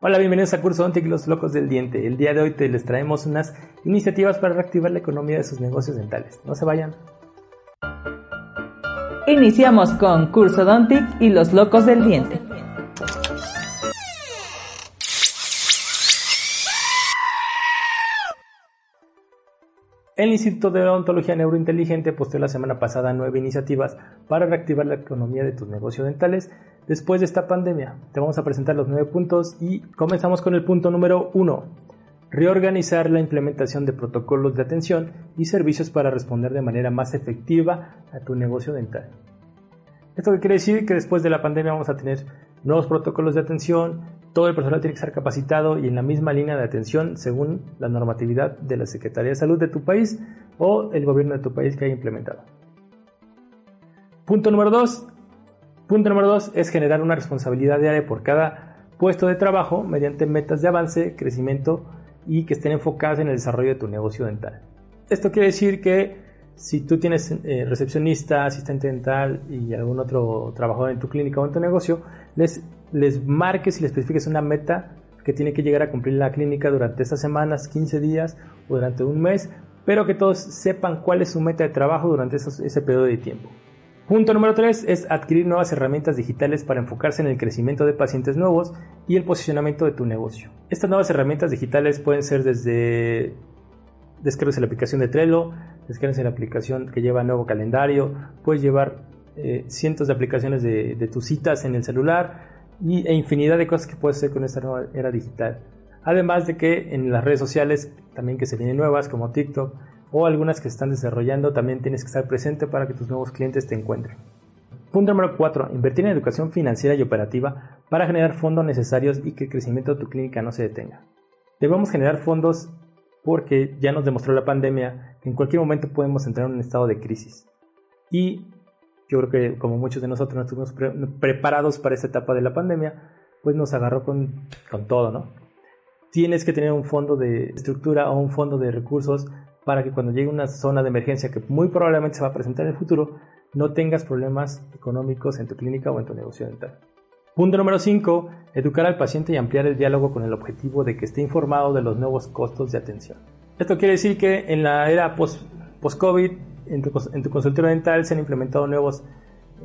Hola, bienvenidos a Curso Ontic los locos del diente. El día de hoy te les traemos unas iniciativas para reactivar la economía de sus negocios dentales. No se vayan. Iniciamos con Curso Dontic y los locos del diente. El Instituto de Odontología Neurointeligente posteó la semana pasada nueve iniciativas para reactivar la economía de tus negocios dentales después de esta pandemia. Te vamos a presentar los nueve puntos y comenzamos con el punto número uno. Reorganizar la implementación de protocolos de atención y servicios para responder de manera más efectiva a tu negocio dental. Esto quiere decir que después de la pandemia vamos a tener nuevos protocolos de atención, todo el personal tiene que estar capacitado y en la misma línea de atención según la normatividad de la Secretaría de Salud de tu país o el gobierno de tu país que haya implementado. Punto número 2. Punto número 2 es generar una responsabilidad diaria por cada puesto de trabajo mediante metas de avance, crecimiento y que estén enfocadas en el desarrollo de tu negocio dental. Esto quiere decir que si tú tienes eh, recepcionista, asistente dental y algún otro trabajador en tu clínica o en tu negocio, les, les marques y les especifiques una meta que tiene que llegar a cumplir la clínica durante estas semanas, 15 días o durante un mes, pero que todos sepan cuál es su meta de trabajo durante ese periodo de tiempo. Punto número 3 es adquirir nuevas herramientas digitales para enfocarse en el crecimiento de pacientes nuevos y el posicionamiento de tu negocio. Estas nuevas herramientas digitales pueden ser desde descargas la aplicación de Trello, descargas la aplicación que lleva nuevo calendario, puedes llevar eh, cientos de aplicaciones de, tus citas en el celular y, e infinidad de cosas que puedes hacer con esta nueva era digital. Además de que en las redes sociales también que se vienen nuevas como TikTok o algunas que se están desarrollando también tienes que estar presente para que tus nuevos clientes te encuentren. Punto número 4. Invertir en educación financiera y operativa para generar fondos necesarios y que el crecimiento de tu clínica no se detenga. Debemos generar fondos porque ya nos demostró la pandemia que en cualquier momento podemos entrar en un estado de crisis. Y yo creo que como muchos de nosotros no estuvimos preparados para esta etapa de la pandemia, pues nos agarró con, con todo, ¿no? Tienes que tener un fondo de estructura o un fondo de recursos para que cuando llegue una zona de emergencia que muy probablemente se va a presentar en el futuro, no tengas problemas económicos en tu clínica o en tu negocio dental. Punto número 5. Educar al paciente y ampliar el diálogo con el objetivo de que esté informado de los nuevos costos de atención. Esto quiere decir que en la era post-COVID, en, tu, en tu consultorio dental se han implementado nuevos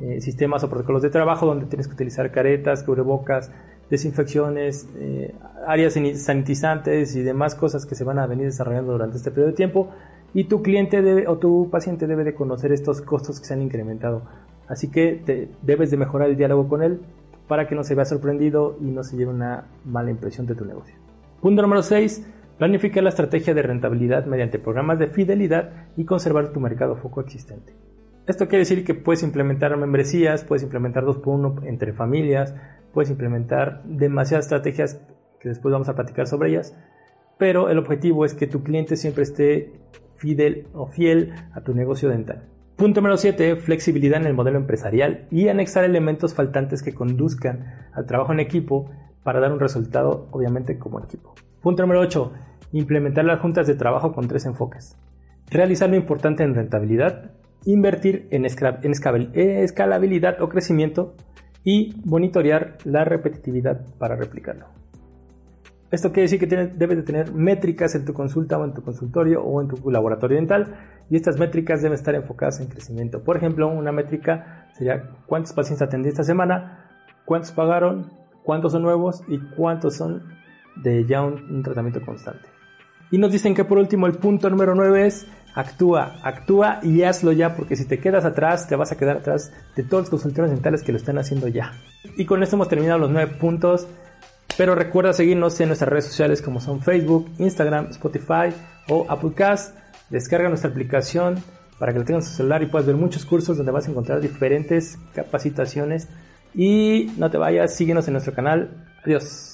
eh, sistemas o protocolos de trabajo donde tienes que utilizar caretas, cubrebocas, desinfecciones, eh, áreas sanitizantes y demás cosas que se van a venir desarrollando durante este periodo de tiempo. Y tu cliente debe, o tu paciente debe de conocer estos costos que se han incrementado. Así que te, debes de mejorar el diálogo con él para que no se vea sorprendido y no se lleve una mala impresión de tu negocio. Punto número 6. Planifica la estrategia de rentabilidad mediante programas de fidelidad y conservar tu mercado foco existente. Esto quiere decir que puedes implementar membresías, puedes implementar 2x1 entre familias, puedes implementar demasiadas estrategias que después vamos a platicar sobre ellas, pero el objetivo es que tu cliente siempre esté fidel o fiel a tu negocio dental. Punto número 7. Flexibilidad en el modelo empresarial y anexar elementos faltantes que conduzcan al trabajo en equipo para dar un resultado, obviamente, como equipo. Punto número 8. Implementar las juntas de trabajo con tres enfoques. Realizar lo importante en rentabilidad, invertir en, escalabilidad o crecimiento y monitorear la repetitividad para replicarlo. Esto quiere decir que debes de tener métricas en tu consulta o en tu consultorio o en tu laboratorio dental y estas métricas deben estar enfocadas en crecimiento. Por ejemplo, una métrica sería cuántos pacientes atendí esta semana, cuántos pagaron, cuántos son nuevos y cuántos son de ya un, tratamiento constante. Y nos dicen que por último el punto número 9 es actúa, actúa y hazlo ya porque si te quedas atrás te vas a quedar atrás de todos los consultores dentales que lo están haciendo ya. Y con esto hemos terminado los 9 puntos. Pero recuerda seguirnos en nuestras redes sociales como son Facebook, Instagram, Spotify o Applecast. Descarga nuestra aplicación para que la tengas en tu celular y puedas ver muchos cursos donde vas a encontrar diferentes capacitaciones. Y no te vayas, síguenos en nuestro canal. Adiós.